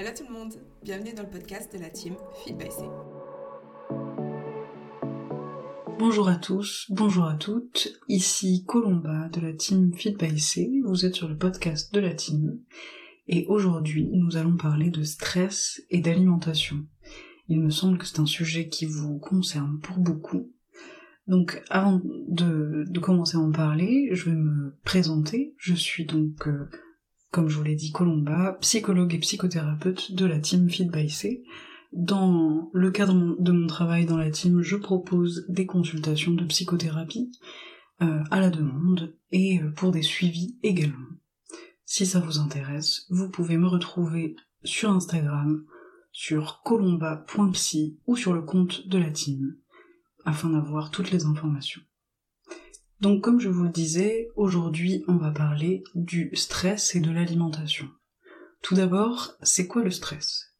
Hello tout le monde, bienvenue dans le podcast de la team Feed by C. Bonjour à tous, bonjour à toutes, ici Colomba de la team Feed by C, vous êtes sur le podcast de la team, et aujourd'hui nous allons parler de stress et d'alimentation. Il me semble que c'est un sujet qui vous concerne pour beaucoup. Donc avant de, commencer à en parler, je vais me présenter. Je suis donc, euh, comme je vous l'ai dit, Colomba, psychologue et psychothérapeute de la team Feed by C. Dans le cadre de mon travail dans la team, je propose des consultations de psychothérapie euh, à la demande et euh, pour des suivis également. Si ça vous intéresse, vous pouvez me retrouver sur Instagram, sur colomba.psy ou sur le compte de la team, afin d'avoir toutes les informations. Donc comme je vous le disais, aujourd'hui on va parler du stress et de l'alimentation. Tout d'abord, c'est quoi le stress?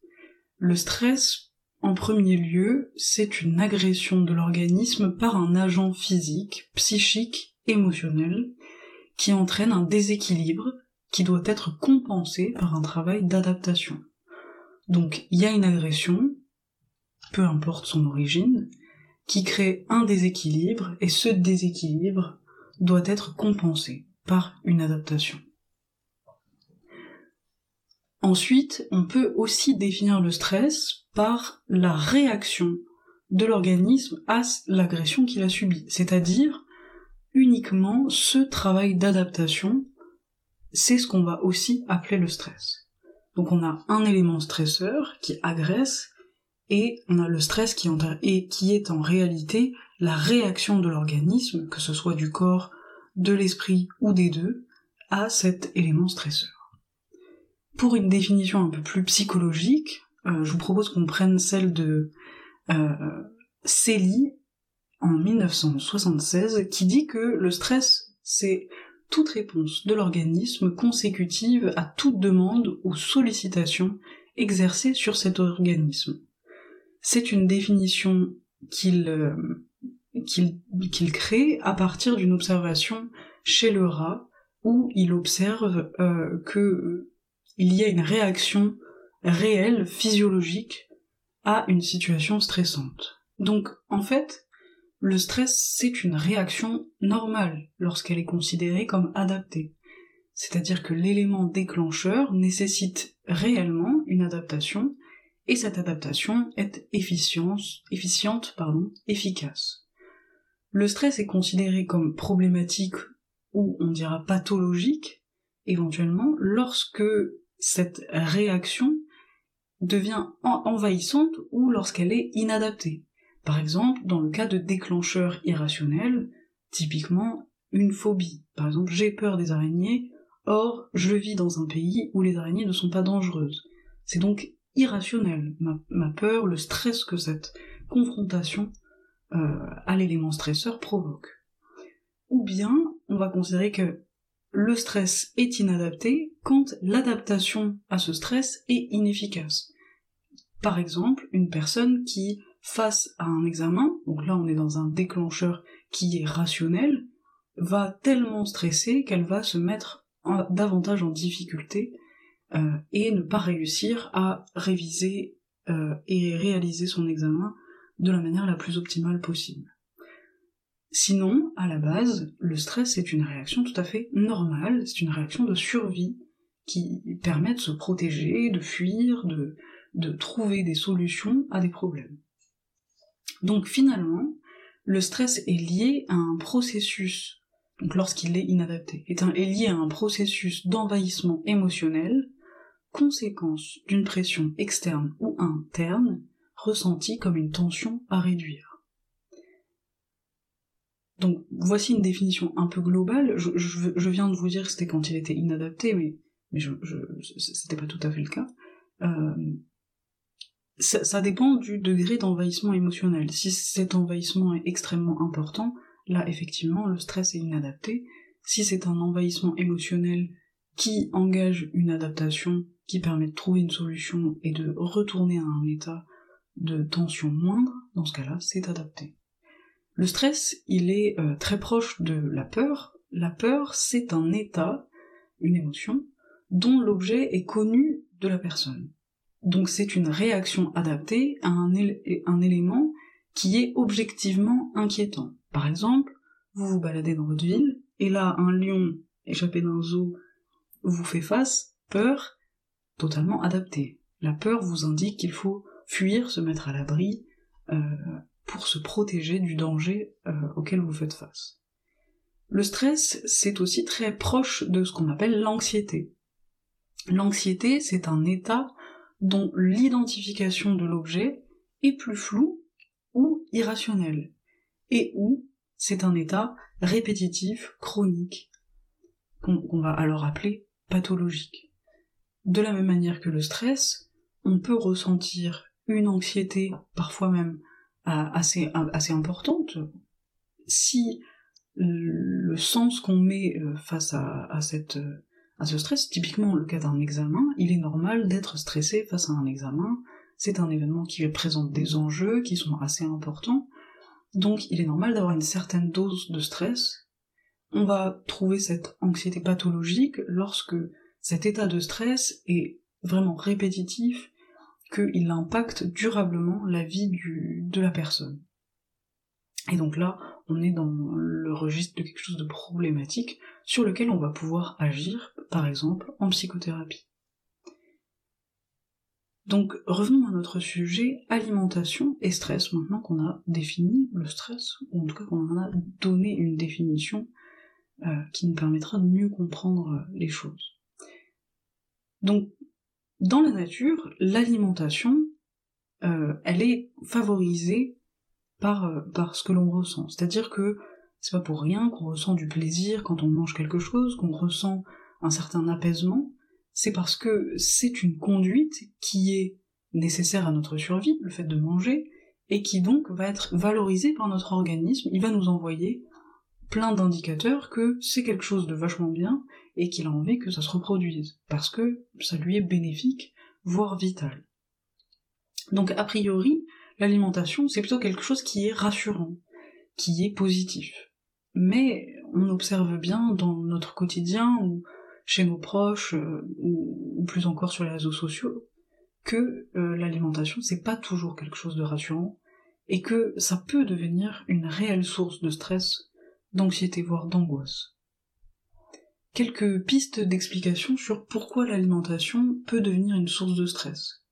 Le stress, en premier lieu, c'est une agression de l'organisme par un agent physique, psychique, émotionnel, qui entraîne un déséquilibre qui doit être compensé par un travail d'adaptation. Donc il y a une agression, peu importe son origine, qui crée un déséquilibre, et ce déséquilibre doit être compensé par une adaptation. Ensuite, on peut aussi définir le stress par la réaction de l'organisme à l'agression qu'il a subie, c'est-à-dire uniquement ce travail d'adaptation, c'est ce qu'on va aussi appeler le stress. Donc on a un élément stresseur qui agresse, et on a le stress qui, est en réalité la réaction de l'organisme, que ce soit du corps, de l'esprit ou des deux, à cet élément stresseur. Pour une définition un peu plus psychologique, euh, je vous propose qu'on prenne celle de euh, en 1976 qui dit que le stress c'est toute réponse de l'organisme consécutive à toute demande ou sollicitation exercée sur cet organisme. C'est une définition qu'il euh, qu'il crée à partir d'une observation chez le rat où il observe euh, que il y a une réaction réelle, physiologique, à une situation stressante. Donc, en fait, le stress, c'est une réaction normale lorsqu'elle est considérée comme adaptée. C'est-à-dire que l'élément déclencheur nécessite réellement une adaptation, et cette adaptation est efficiente, pardon, efficace. Le stress est considéré comme problématique ou on dira pathologique, éventuellement, lorsque cette réaction devient envahissante ou lorsqu'elle est inadaptée. Par exemple, dans le cas de déclencheurs irrationnels, typiquement une phobie. Par exemple, j'ai peur des araignées, or je vis dans un pays où les araignées ne sont pas dangereuses. C'est donc irrationnel, ma, peur, le stress que cette confrontation euh, à l'élément stresseur provoque. Ou bien, on va considérer que le stress est inadapté quand l'adaptation à ce stress est inefficace. Par exemple, une personne qui, face à un examen, donc là on est dans un déclencheur qui est rationnel, va tellement stresser qu'elle va se mettre davantage en difficulté euh, et ne pas réussir à réviser euh, et réaliser son examen de la manière la plus optimale possible. Sinon, à la base, le stress est une réaction tout à fait normale, c'est une réaction de survie qui permet de se protéger, de fuir, de, trouver des solutions à des problèmes. Donc finalement, le stress est lié à un processus, donc lorsqu'il est inadapté, est lié à un processus d'envahissement émotionnel, conséquence d'une pression externe ou interne, ressentie comme une tension à réduire. Donc voici une définition un peu globale. Je, viens de vous dire que c'était quand il était inadapté, mais, c'était pas tout à fait le cas. Euh, ça, dépend du degré d'envahissement émotionnel. Si cet envahissement est extrêmement important, là effectivement le stress est inadapté. Si c'est un envahissement émotionnel qui engage une adaptation, qui permet de trouver une solution et de retourner à un état de tension moindre, dans ce cas-là, c'est adapté. Le stress, il est euh, très proche de la peur. La peur, c'est un état, une émotion, dont l'objet est connu de la personne. Donc c'est une réaction adaptée à un, un élément qui est objectivement inquiétant. Par exemple, vous vous baladez dans votre ville, et là un lion échappé d'un zoo vous fait face, peur, totalement adaptée. La peur vous indique qu'il faut fuir, se mettre à l'abri, euh, pour se protéger du danger euh, auquel vous faites face. Le stress, c'est aussi très proche de ce qu'on appelle l'anxiété. L'anxiété, c'est un état dont l'identification de l'objet est plus floue ou irrationnelle, et où c'est un état répétitif, chronique, qu'on va alors appeler pathologique. De la même manière que le stress, on peut ressentir une anxiété, parfois même euh, assez, assez importante, si le sens qu'on met euh, face à, à, cette, à ce stress, typiquement le cas d'un examen, il est normal d'être stressé face à un examen, c'est un événement qui présente des enjeux qui sont assez importants, donc il est normal d'avoir une certaine dose de stress. On va trouver cette anxiété pathologique lorsque cet état de stress est vraiment répétitif, qu'il impacte durablement la vie du, de la personne. Et donc là, on est dans le registre de quelque chose de problématique sur lequel on va pouvoir agir, par exemple, en psychothérapie. Donc revenons à notre sujet, alimentation et stress, maintenant qu'on a défini le stress, ou en tout cas qu'on en a donné une définition euh, qui nous permettra de mieux comprendre les choses. Donc dans la nature, l'alimentation, euh, elle est favorisée par, euh, par ce que l'on ressent. C'est-à-dire que c'est pas pour rien qu'on ressent du plaisir quand on mange quelque chose, qu'on ressent un certain apaisement, c'est parce que c'est une conduite qui est nécessaire à notre survie, le fait de manger, et qui donc va être valorisée par notre organisme, il va nous envoyer plein d'indicateurs que c'est quelque chose de vachement bien, et qu'il a envie que ça se reproduise, parce que ça lui est bénéfique, voire vital. Donc a priori, l'alimentation, c'est plutôt quelque chose qui est rassurant, qui est positif. Mais on observe bien dans notre quotidien, ou chez nos proches, euh, ou, plus encore sur les réseaux sociaux, que euh, l'alimentation, c'est pas toujours quelque chose de rassurant, et que ça peut devenir une réelle source de stress, d'anxiété, voire d'angoisse quelques pistes d'explication sur pourquoi l'alimentation peut devenir une source de stress.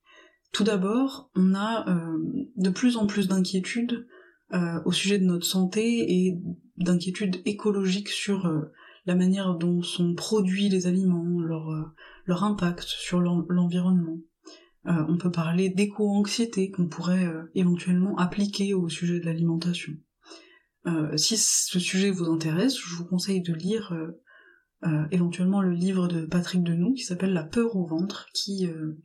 Tout d'abord, on a euh, de plus en plus d'inquiétudes euh, au sujet de notre santé et d'inquiétudes écologiques sur euh, la manière dont sont produits les aliments, leur, leur impact sur l'environnement. on peut parler d'éco-anxiété qu'on pourrait éventuellement appliquer au sujet de l'alimentation. Si ce sujet vous intéresse, je vous conseille de lire euh, éventuellement le livre de Patrick Denou qui s'appelle La peur au ventre, qui, euh,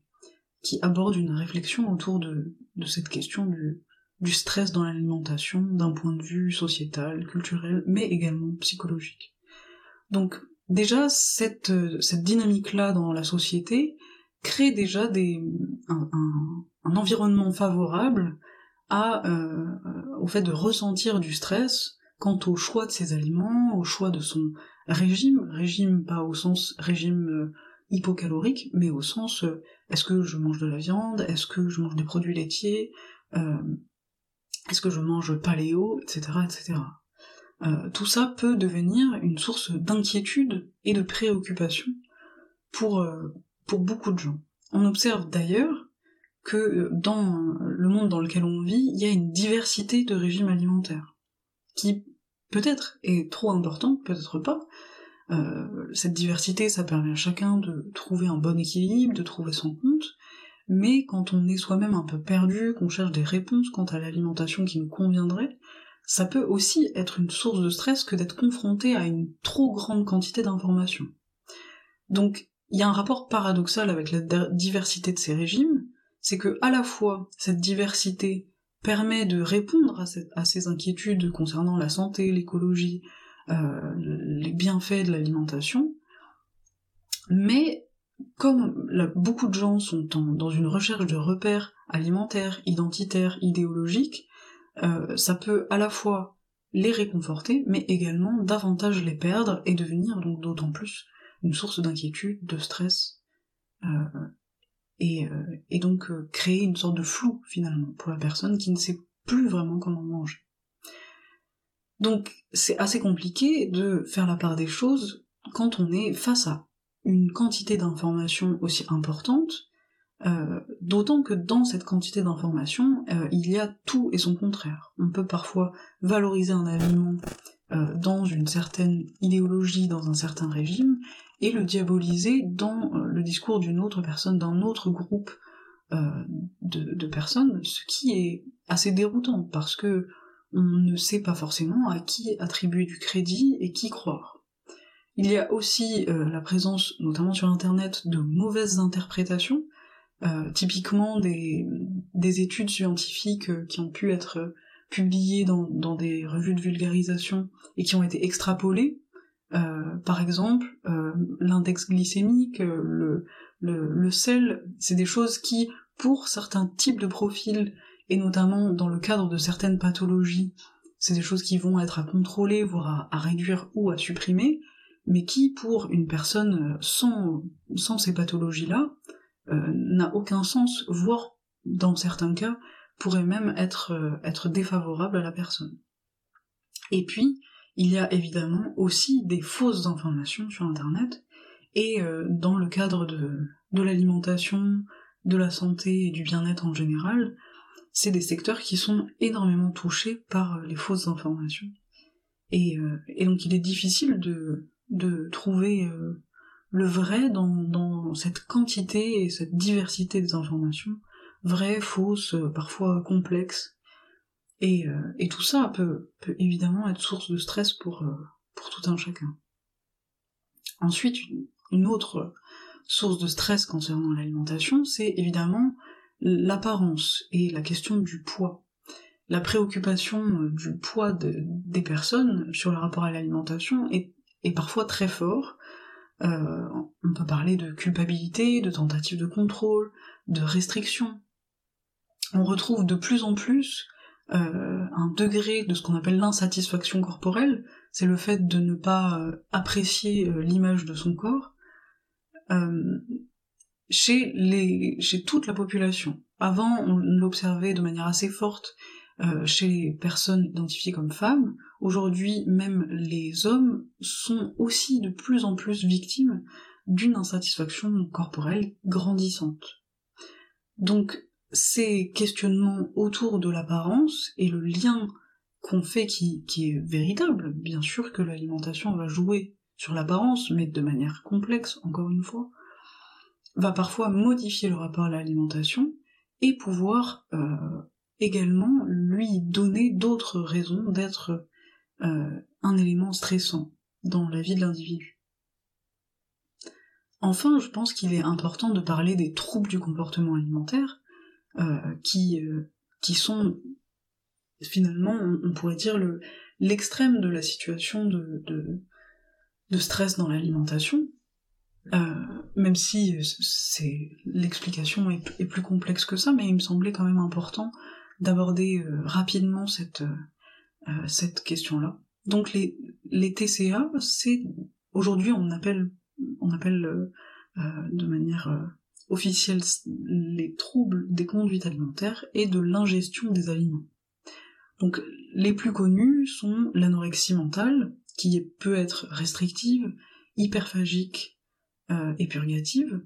qui aborde une réflexion autour de, de cette question du, du stress dans l'alimentation d'un point de vue sociétal, culturel, mais également psychologique. Donc déjà, cette, cette dynamique-là dans la société crée déjà des, un environnement favorable euh, au fait de ressentir du stress quant au choix de ses aliments, au choix de son régime, régime pas au sens régime euh, hypocalorique, mais au sens euh, est-ce que je mange de la viande, est-ce que je mange des produits laitiers, est-ce que je mange paléo, etc. etc. tout ça peut devenir une source d'inquiétude et de préoccupation pour, pour beaucoup de gens. On observe d'ailleurs que dans le monde dans lequel on vit, il y a une diversité de régimes alimentaires, qui peut-être est trop importante, peut-être pas. Euh, cette diversité, ça permet à chacun de trouver un bon équilibre, de trouver son compte, mais quand on est soi-même un peu perdu, qu'on cherche des réponses quant à l'alimentation qui nous conviendrait, ça peut aussi être une source de stress que d'être confronté à une trop grande quantité d'informations. Donc, il y a un rapport paradoxal avec la diversité de ces régimes, c'est que à la fois cette diversité permet de répondre à, ces inquiétudes concernant la santé, l'écologie, euh, les bienfaits de l'alimentation, mais comme beaucoup de gens sont dans une recherche de repères alimentaires, identitaires, idéologiques, euh, ça peut à la fois les réconforter, mais également davantage les perdre et devenir donc d'autant plus une source d'inquiétude, de stress, euh, et, et donc créer une sorte de flou finalement pour la personne qui ne sait plus vraiment comment manger. Donc c'est assez compliqué de faire la part des choses quand on est face à une quantité d'informations aussi importante, euh, d'autant que dans cette quantité d'informations, euh, il y a tout et son contraire. On peut parfois valoriser un aliment euh, dans une certaine idéologie, dans un certain régime, et le diaboliser dans le discours d'une autre personne, d'un autre groupe de, de, personnes, ce qui est assez déroutant, parce que on ne sait pas forcément à qui attribuer du crédit et qui croire. Il y a aussi euh, la présence, notamment sur Internet, de mauvaises interprétations, euh, typiquement des, études scientifiques euh, qui ont pu être publiées dans, des revues de vulgarisation et qui ont été extrapolées. Par exemple, l'index glycémique, le, le sel, c'est des choses qui, pour certains types de profils, et notamment dans le cadre de certaines pathologies, c'est des choses qui vont être à contrôler, voire à réduire ou à supprimer, mais qui, pour une personne euh, sans, sans ces pathologies-là, euh, n'a aucun sens, voire, dans certains cas, pourrait même être, euh, être défavorable à la personne. Et puis, il y a évidemment aussi des fausses informations sur Internet, et dans le cadre de, l'alimentation, de la santé et du bien-être en général, c'est des secteurs qui sont énormément touchés par les fausses informations. Et, et donc il est difficile de, trouver euh, le vrai dans, cette quantité et cette diversité des informations, vraies, fausses, euh, parfois complexes. Et, euh, et tout ça peut, peut, évidemment être source de stress pour, pour tout un chacun. Ensuite, une autre source de stress concernant l'alimentation, c'est évidemment l'apparence et la question du poids. La préoccupation du poids des personnes sur le rapport à l'alimentation est et parfois très fort. Euh, on peut parler de culpabilité, de tentative de contrôle, de restriction. On retrouve de plus en plus euh, un degré de ce qu'on appelle l'insatisfaction corporelle, c'est le fait de ne pas euh, apprécier l'image de son corps, chez, les, chez toute la population. Avant, on l'observait de manière assez forte euh, chez les personnes identifiées comme femmes, aujourd'hui même les hommes sont aussi de plus en plus victimes d'une insatisfaction corporelle grandissante. Donc ces questionnements autour de l'apparence et le lien qu'on fait qui, qui est véritable, bien sûr que l'alimentation va jouer sur l'apparence, mais de manière complexe, encore une fois, va parfois modifier le rapport à l'alimentation et pouvoir euh, également lui donner d'autres raisons d'être euh, un élément stressant dans la vie de l'individu. Enfin, je pense qu'il est important de parler des troubles du comportement alimentaire, qui, euh, qui sont finalement, on, pourrait dire, l'extrême de la situation de, de, stress dans l'alimentation, même si c'est l'explication est, plus complexe que ça, mais il me semblait quand même important d'aborder euh, rapidement cette, euh, euh, cette question-là. Donc les, les TCA, c'est aujourd'hui on appelle on appelle de manière officielle les troubles des conduites alimentaires et de l'ingestion des aliments. Donc les plus connus sont l'anorexie mentale, qui peut être restrictive, hyperphagique et purgative,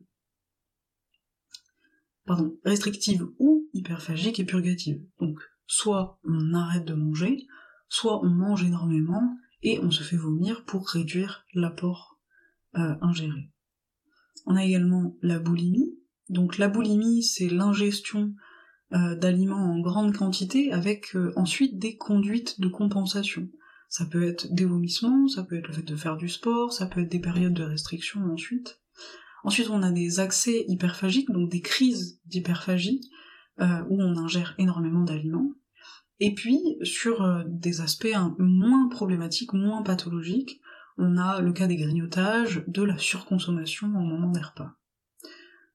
pardon, restrictive ou hyperphagique et purgative. Donc, soit on arrête de manger, soit on mange énormément et on se fait vomir pour réduire l'apport euh, ingéré. On a également la boulimie. Donc la boulimie, c'est l'ingestion euh, d'aliments en grande quantité avec euh, ensuite des conduites de compensation. Ça peut être des vomissements, ça peut être le fait de faire du sport, ça peut être des périodes de restriction ensuite. Ensuite, on a des accès hyperphagiques, donc des crises d'hyperphagie, euh, où on ingère énormément d'aliments. Et puis, sur des aspects moins problématiques, moins pathologiques, on a le cas des grignotages, de la surconsommation au moment des repas.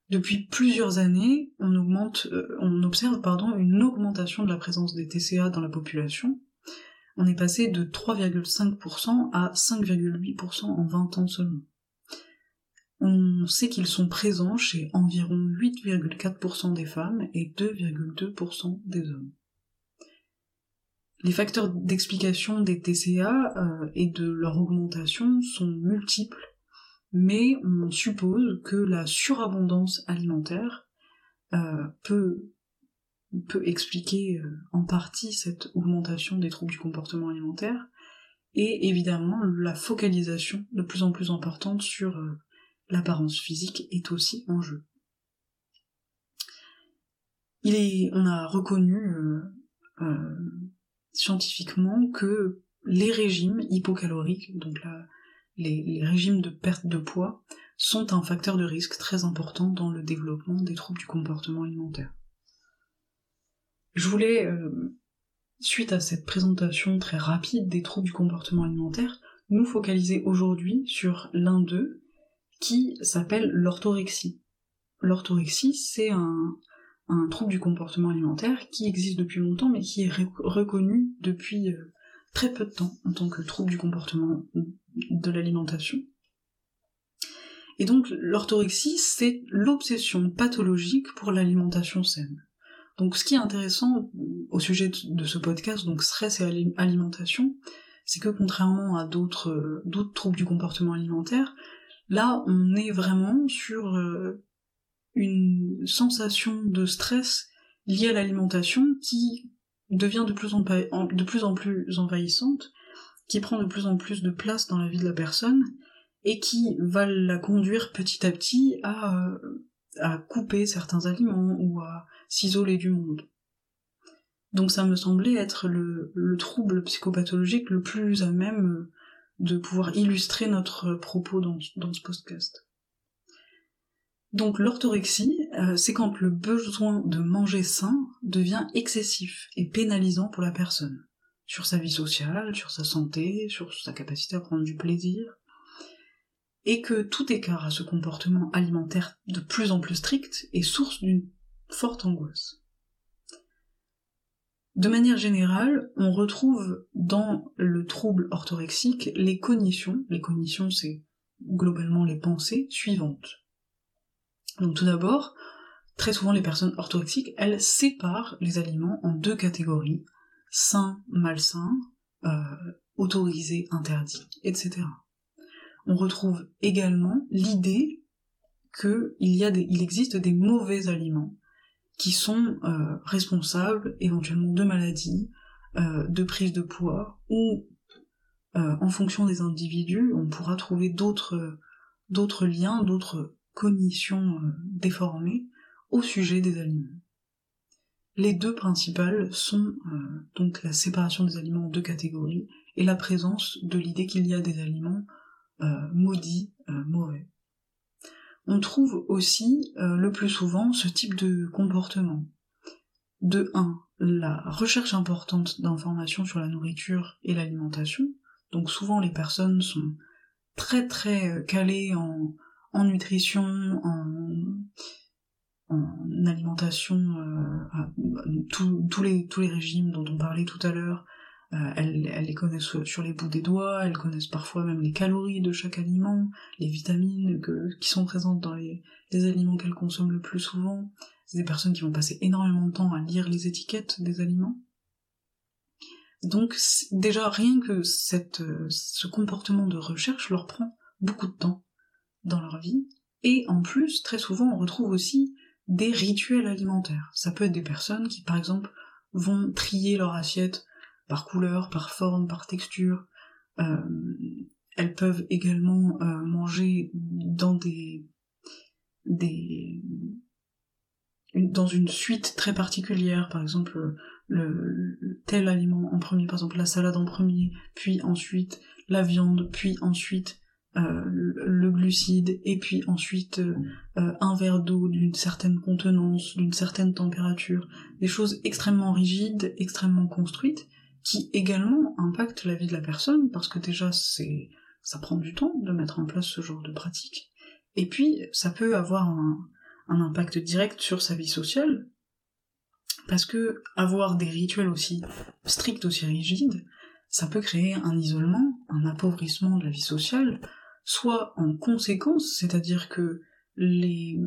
Depuis plusieurs années, on, augmente, euh, on observe pardon, une augmentation de la présence des TCA dans la population. On est passé de 3,5% à 5,8% en 20 ans seulement on sait qu'ils sont présents chez environ 8,4% des femmes et 2,2% des hommes. Les facteurs d'explication des TCA euh, et de leur augmentation sont multiples, mais on suppose que la surabondance alimentaire euh, peut, peut expliquer euh, en partie cette augmentation des troubles du comportement alimentaire, et évidemment la focalisation de plus en plus importante sur l'apparence physique est aussi en jeu. Il est, on a reconnu scientifiquement que les régimes hypocaloriques, donc les, régimes de perte de poids, sont un facteur de risque très important dans le développement des troubles du comportement alimentaire. Je voulais, euh, suite à cette présentation très rapide des troubles du comportement alimentaire, nous focaliser aujourd'hui sur l'un d'eux qui s'appelle l'orthorexie. L'orthorexie, c'est un, un trouble du comportement alimentaire qui existe depuis longtemps mais qui est reconnu depuis euh, très peu de temps en tant que trouble du comportement de l'alimentation. Et donc l'orthorexie, c'est l'obsession pathologique pour l'alimentation saine. Donc ce qui est intéressant au sujet de ce podcast, donc stress et alimentation, c'est que contrairement à d'autres troubles du comportement alimentaire, là on est vraiment sur euh, une sensation de stress liée à l'alimentation qui devient de plus, en, plus en plus envahissante, qui prend de plus en plus de place dans la vie de la personne, et qui va la conduire petit à petit à, couper certains aliments ou à s'isoler du monde. Donc ça me semblait être le, le, trouble psychopathologique le plus à même de pouvoir illustrer notre propos dans, dans ce podcast. Donc l'orthorexie, euh, c'est quand le besoin de manger sain devient excessif et pénalisant pour la personne, sur sa vie sociale, sur sa santé, sur sa capacité à prendre du plaisir, et que tout écart à ce comportement alimentaire de plus en plus strict est source d'une forte angoisse. De manière générale, on retrouve dans le trouble orthorexique les cognitions, les cognitions c'est globalement les pensées suivantes. Donc tout d'abord, très souvent les personnes orthorexiques, elles séparent les aliments en deux catégories, sains, malsains, euh, autorisés, interdits, etc. On retrouve également l'idée qu'il existe des mauvais aliments qui sont euh, responsables éventuellement de maladies, euh, de prise de poids, ou en fonction des individus, on pourra trouver d'autres liens, d'autres cognition euh, déformée au sujet des aliments. Les deux principales sont euh, donc la séparation des aliments en deux catégories et la présence de l'idée qu'il y a des aliments euh, maudits, mauvais. On trouve aussi le plus souvent ce type de comportement. De 1. La recherche importante d'informations sur la nourriture et l'alimentation. Donc souvent les personnes sont très très calées en en nutrition, en, alimentation, euh, tous les, régimes dont on parlait tout à l'heure, euh, elles, les connaissent sur les bouts des doigts, elles connaissent parfois même les calories de chaque aliment, les vitamines qui sont présentes dans les, aliments qu'elles consomment le plus souvent. C'est des personnes qui vont passer énormément de temps à lire les étiquettes des aliments. Donc déjà rien que cette, ce comportement de recherche leur prend beaucoup de temps dans leur vie, et en plus, très souvent, on retrouve aussi des rituels alimentaires. Ça peut être des personnes qui, par exemple, vont trier leur assiette par couleur, par forme, par texture. Euh, elles peuvent également euh, manger dans des, des dans une suite très particulière, par exemple le, tel aliment en premier, par exemple la salade en premier, puis ensuite la viande, puis ensuite euh, le glucide et puis ensuite euh, euh, un verre d'eau d'une certaine contenance, d'une certaine température, des choses extrêmement rigides, extrêmement construites, qui également impactent la vie de la personne, parce que déjà c'est ça prend du temps de mettre en place ce genre de pratique, et puis ça peut avoir un, un impact direct sur sa vie sociale, parce que avoir des rituels aussi stricts, aussi rigides, ça peut créer un isolement, un appauvrissement de la vie sociale, soit en conséquence, c'est-à-dire que les,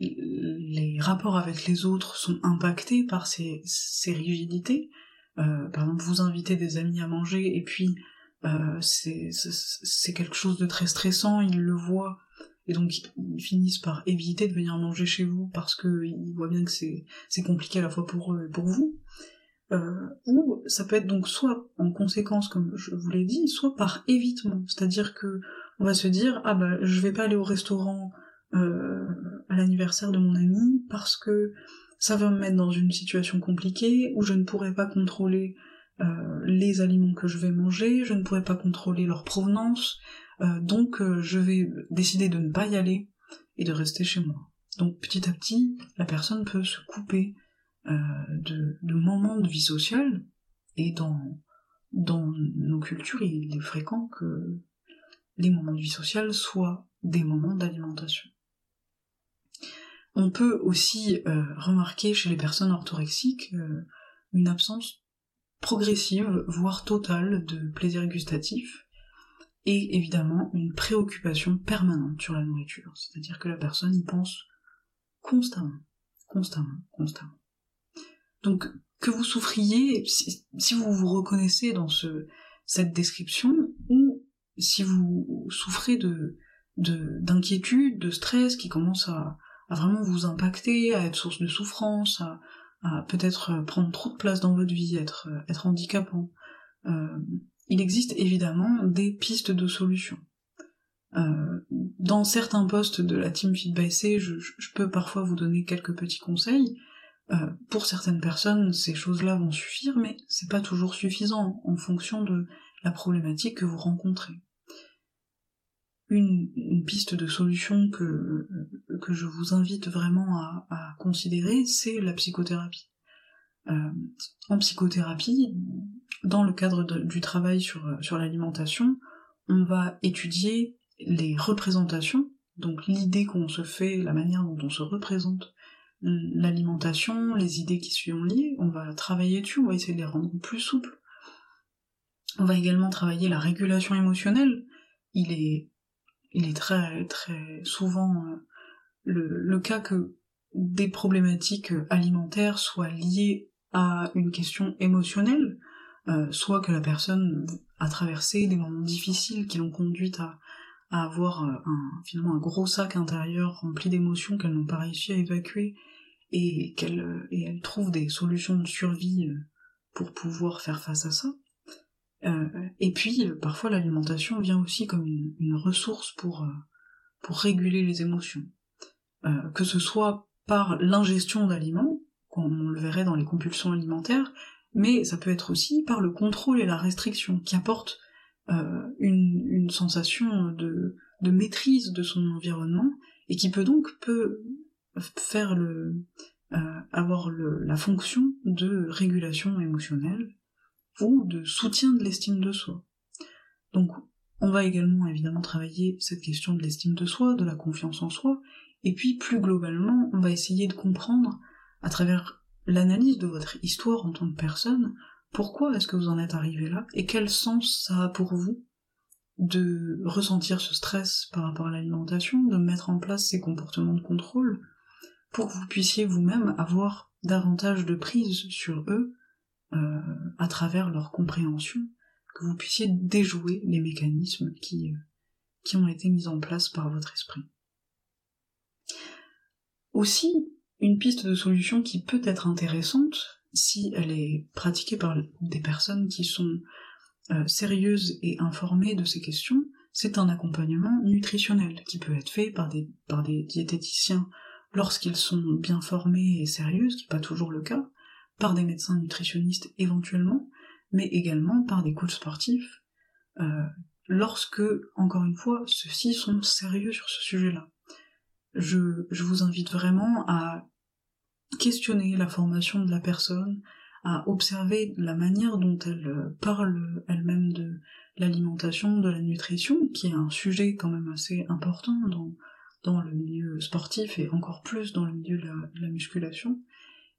les rapports avec les autres sont impactés par ces, ces rigidités. Euh, par exemple, vous invitez des amis à manger et puis euh, c'est quelque chose de très stressant, ils le voient, et donc ils finissent par éviter de venir manger chez vous parce qu'ils voient bien que c'est compliqué à la fois pour eux et pour vous. Euh, ou ça peut être donc soit en conséquence, comme je vous l'ai dit, soit par évitement, c'est-à-dire que on va se dire ah bah je vais pas aller au restaurant euh, à l'anniversaire de mon ami parce que ça va me mettre dans une situation compliquée où je ne pourrai pas contrôler euh, les aliments que je vais manger, je ne pourrai pas contrôler leur provenance, euh, donc je vais décider de ne pas y aller et de rester chez moi. Donc petit à petit, la personne peut se couper de, de, moments de vie sociale, et dans, dans nos cultures, il est fréquent que les moments de vie sociale soient des moments d'alimentation. On peut aussi euh, remarquer chez les personnes orthorexiques euh, une absence progressive, voire totale, de plaisir gustatif, et évidemment une préoccupation permanente sur la nourriture, c'est-à-dire que la personne y pense constamment, constamment, constamment. Donc que vous souffriez, si, vous vous reconnaissez dans ce, cette description, si vous souffrez de d'inquiétude, de, stress qui commence à, vraiment vous impacter, à être source de souffrance, à, peut-être euh, prendre trop de place dans votre vie, être, euh, être handicapant. Euh, il existe évidemment des pistes de solutions. dans certains postes de la team Feed by C, je, peux parfois vous donner quelques petits conseils. pour certaines personnes, ces choses-là vont suffire, mais c'est pas toujours suffisant en fonction de la problématique que vous rencontrez une, piste de solution que, je vous invite vraiment à, considérer, c'est la psychothérapie. Euh, en psychothérapie, dans le cadre du travail sur, l'alimentation, on va étudier les représentations, donc l'idée qu'on se fait, la manière dont on se représente l'alimentation, les idées qui sont liées, on va travailler dessus, on va essayer de les rendre plus souples. On va également travailler la régulation émotionnelle. Il est très très souvent euh, le, cas que des problématiques alimentaires soient liées à une question émotionnelle, euh, soit que la personne a traversé des moments difficiles qui l'ont conduite à, avoir euh, un, finalement un gros sac intérieur rempli d'émotions qu'elle n'ont pas réussi à évacuer et qu'elle et trouve des solutions de survie pour pouvoir faire face à ça. Euh, et puis, euh, parfois, l'alimentation vient aussi comme une, ressource pour, euh, pour réguler les émotions. que ce soit par l'ingestion d'aliments, comme on le verrait dans les compulsions alimentaires, mais ça peut être aussi par le contrôle et la restriction, qui apporte une, une, sensation de, de, maîtrise de son environnement, et qui peut donc peut faire le, avoir le, la fonction de régulation émotionnelle ou de soutien de l'estime de soi. Donc on va également évidemment travailler cette question de l'estime de soi, de la confiance en soi, et puis plus globalement, on va essayer de comprendre, à travers l'analyse de votre histoire en tant que personne, pourquoi est-ce que vous en êtes arrivé là, et quel sens ça a pour vous de ressentir ce stress par rapport à l'alimentation, de mettre en place ces comportements de contrôle, pour que vous puissiez vous-même avoir davantage de prise sur eux, euh, à travers leur compréhension, que vous puissiez déjouer les mécanismes qui, euh, qui ont été mis en place par votre esprit. Aussi, une piste de solution qui peut être intéressante, si elle est pratiquée par des personnes qui sont euh, sérieuses et informées de ces questions, c'est un accompagnement nutritionnel qui peut être fait par des, par des diététiciens lorsqu'ils sont bien formés et sérieux, ce qui n'est pas toujours le cas, par des médecins nutritionnistes éventuellement, mais également par des coachs sportifs, euh, lorsque, encore une fois, ceux-ci sont sérieux sur ce sujet-là. Je, je, vous invite vraiment à questionner la formation de la personne, à observer la manière dont elle parle elle-même de l'alimentation, de la nutrition, qui est un sujet quand même assez important dans, dans le milieu sportif et encore plus dans le milieu de la musculation,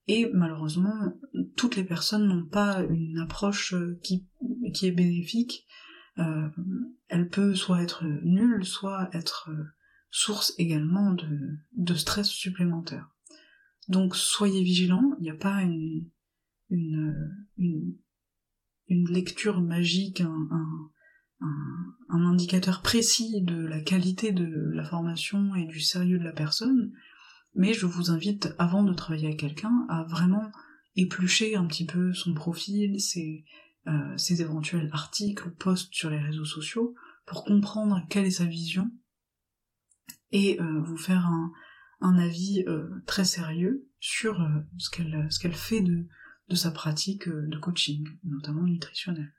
et malheureusement, toutes les personnes n'ont pas une approche euh, qui, qui est bénéfique. Euh, elle peut soit être nulle, soit être euh, source également de, de stress supplémentaire. Donc soyez vigilants, il n'y a pas une, une, une, lecture magique, un, un, indicateur précis de la qualité de la formation et du sérieux de la personne, mais je vous invite, avant de travailler avec quelqu'un, à vraiment éplucher un petit peu son profil, ses, euh, éventuels articles, posts sur les réseaux sociaux, pour comprendre quelle est sa vision, et euh, vous faire un, avis euh, très sérieux sur ce qu'elle fait de, de sa pratique de coaching, notamment nutritionnel.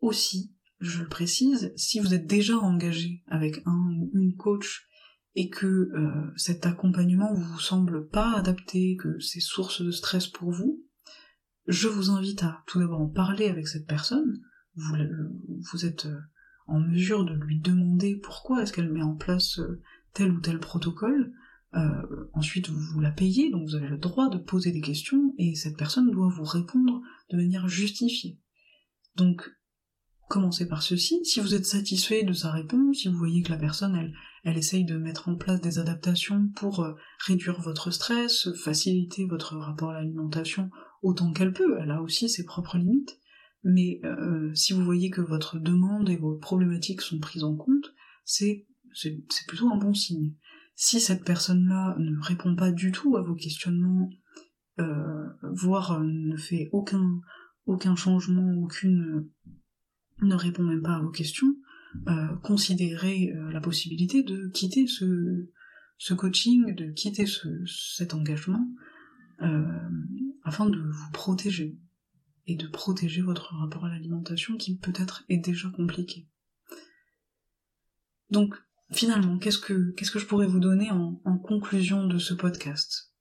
Aussi, je le précise, si vous êtes déjà engagé avec un ou une coach et que euh, cet accompagnement vous semble pas adapté, que c'est source de stress pour vous, je vous invite à tout d'abord en parler avec cette personne. Vous, êtes euh, en mesure de lui demander pourquoi est-ce qu'elle met en place euh, tel ou tel protocole. Ensuite, vous la payez, donc vous avez le droit de poser des questions, et cette personne doit vous répondre de manière justifiée. Donc, commencez par ceci. Si vous êtes satisfait de sa réponse, si vous voyez que la personne, elle, elle essaye de mettre en place des adaptations pour euh, réduire votre stress, faciliter votre rapport à l'alimentation autant qu'elle peut, elle a aussi ses propres limites, mais euh, si vous voyez que votre demande et vos problématiques sont prises en compte, c'est plutôt un bon signe. Si cette personne-là ne répond pas du tout à vos questionnements, euh, voire ne fait aucun, aucun changement, aucune ne répond même pas à vos questions, euh, considérez euh, la possibilité de quitter ce, coaching, de quitter ce, cet engagement, euh, afin de vous protéger, et de protéger votre rapport à l'alimentation qui peut-être est déjà compliqué. Donc, finalement, qu'est-ce que, je pourrais vous donner en, conclusion de ce podcast?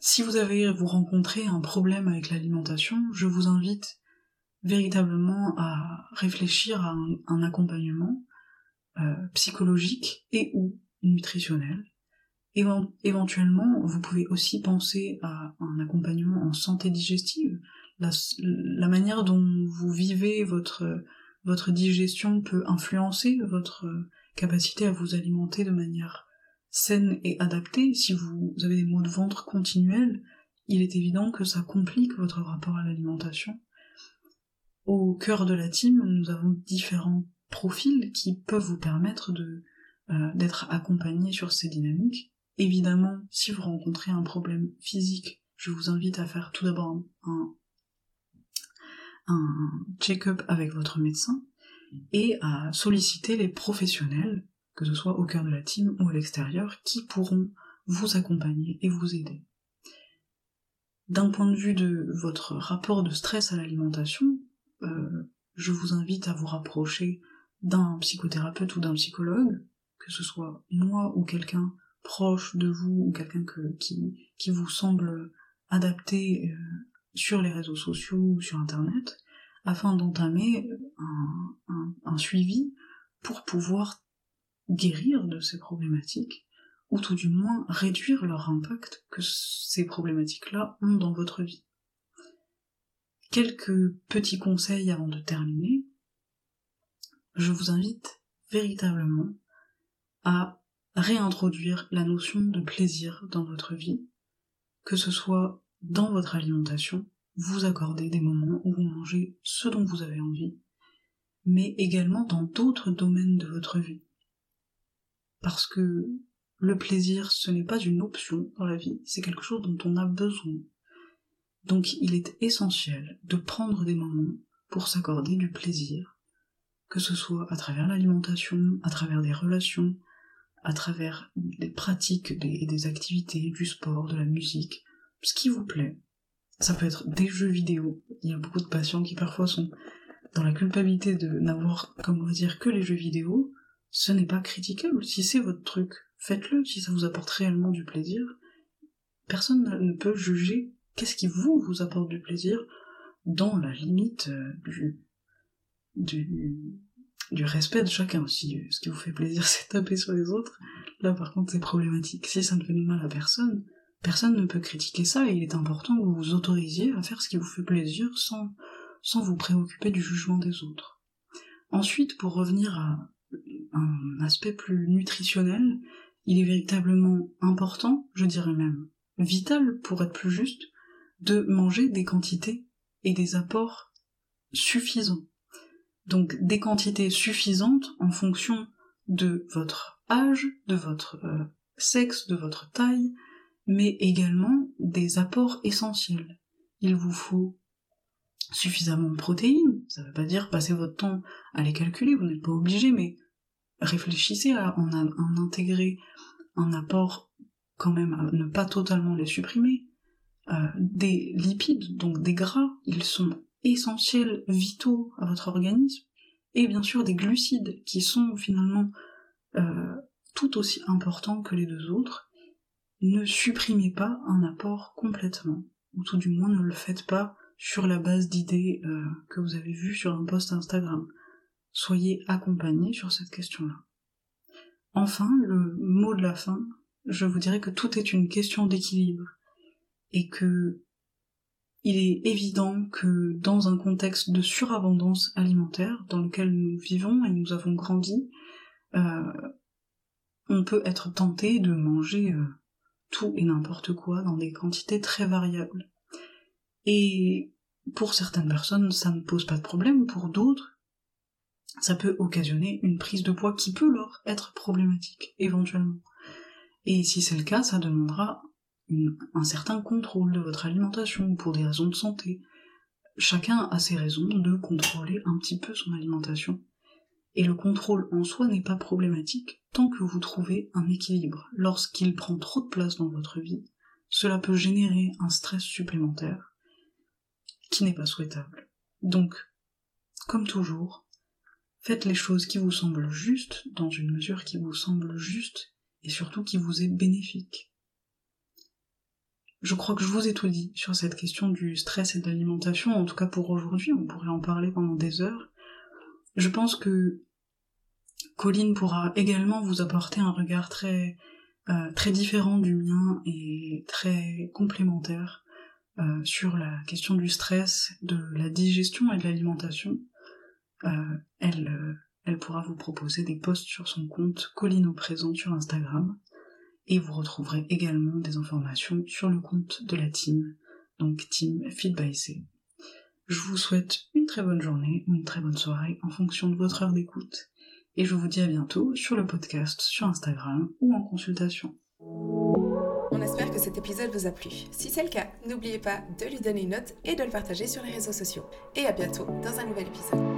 Si vous avez, vous rencontrez un problème avec l'alimentation, je vous invite véritablement à réfléchir à un, accompagnement euh, psychologique et ou nutritionnel. Évent éventuellement, vous pouvez aussi penser à un accompagnement en santé digestive. La, la manière dont vous vivez votre, votre digestion peut influencer votre capacité à vous alimenter de manière saine et adaptée. Si vous avez des maux de ventre continuels, il est évident que ça complique votre rapport à l'alimentation. Au cœur de la team, nous avons différents profils qui peuvent vous permettre euh, d'être accompagné sur ces dynamiques. Évidemment, si vous rencontrez un problème physique, je vous invite à faire tout d'abord un check-up avec votre médecin et à solliciter les professionnels, que ce soit au cœur de la team ou à l'extérieur, qui pourront vous accompagner et vous aider. D'un point de vue de votre rapport de stress à l'alimentation, euh, je vous invite à vous rapprocher d'un psychothérapeute ou d'un psychologue, que ce soit moi ou quelqu'un proche de vous ou quelqu'un qui, vous semble adapté euh, sur les réseaux sociaux ou sur internet, afin d'entamer un, suivi pour pouvoir guérir de ces problématiques, ou tout du moins réduire leur impact que ces problématiques-là ont dans votre vie. Quelques petits conseils avant de terminer. Je vous invite véritablement à réintroduire la notion de plaisir dans votre vie, que ce soit dans votre alimentation, vous accorder des moments où vous mangez ce dont vous avez envie, mais également dans d'autres domaines de votre vie. Parce que le plaisir, ce n'est pas une option dans la vie, c'est quelque chose dont on a besoin. Donc il est essentiel de prendre des moments pour s'accorder du plaisir, que ce soit à travers l'alimentation, à travers des relations, à travers des pratiques et des activités, du sport, de la musique, ce qui vous plaît. Ça peut être des jeux vidéo. Il y a beaucoup de patients qui parfois sont dans la culpabilité de n'avoir, comme on dire, que les jeux vidéo. Ce n'est pas critiquable. Si c'est votre truc, faites-le. Si ça vous apporte réellement du plaisir, personne ne peut juger qu'est-ce qui vous, vous apporte du plaisir dans la limite euh, du, du, respect de chacun. Si ce qui vous fait plaisir c'est taper sur les autres, là par contre c'est problématique. Si ça ne fait de mal à personne, personne ne peut critiquer ça et il est important que vous vous autorisiez à faire ce qui vous fait plaisir sans, sans vous préoccuper du jugement des autres. Ensuite, pour revenir à un aspect plus nutritionnel, il est véritablement important, je dirais même vital pour être plus juste, de manger des quantités et des apports suffisants. Donc des quantités suffisantes en fonction de votre âge, de votre euh, sexe, de votre taille, mais également des apports essentiels. Il vous faut suffisamment de protéines, ça veut pas dire passer votre temps à les calculer, vous n'êtes pas obligé, mais réfléchissez à en intégrer un apport quand même à ne pas totalement les supprimer. Euh, des lipides, donc des gras, ils sont essentiels, vitaux à votre organisme, et bien sûr des glucides, qui sont finalement euh, tout aussi importants que les deux autres. Ne supprimez pas un apport complètement, ou tout du moins ne le faites pas sur la base d'idées euh, que vous avez vues sur un post Instagram. Soyez accompagnés sur cette question-là. Enfin, le mot de la fin, je vous dirais que tout est une question d'équilibre et que il est évident que dans un contexte de surabondance alimentaire dans lequel nous vivons et nous avons grandi, euh, on peut être tenté de manger euh, tout et n'importe quoi dans des quantités très variables. Et pour certaines personnes, ça ne pose pas de problème, pour d'autres, ça peut occasionner une prise de poids qui peut leur être problématique, éventuellement. Et si c'est le cas, ça demandera un certain contrôle de votre alimentation pour des raisons de santé. Chacun a ses raisons de contrôler un petit peu son alimentation. Et le contrôle en soi n'est pas problématique tant que vous trouvez un équilibre. Lorsqu'il prend trop de place dans votre vie, cela peut générer un stress supplémentaire qui n'est pas souhaitable. Donc, comme toujours, faites les choses qui vous semblent justes dans une mesure qui vous semble juste et surtout qui vous est bénéfique. Je crois que je vous ai tout dit sur cette question du stress et de l'alimentation, en tout cas pour aujourd'hui, on pourrait en parler pendant des heures. Je pense que Colline pourra également vous apporter un regard très euh, très différent du mien et très complémentaire euh, sur la question du stress, de la digestion et de l'alimentation. Euh, elle elle pourra vous proposer des posts sur son compte Colline au présent sur Instagram. Et vous retrouverez également des informations sur le compte de la team, donc Team. Je vous souhaite une très bonne journée ou une très bonne soirée en fonction de votre heure d'écoute. Et je vous dis à bientôt sur le podcast, sur Instagram ou en consultation. On espère que cet épisode vous a plu. Si c'est le cas, n'oubliez pas de lui donner une note et de le partager sur les réseaux sociaux. Et à bientôt dans un nouvel épisode.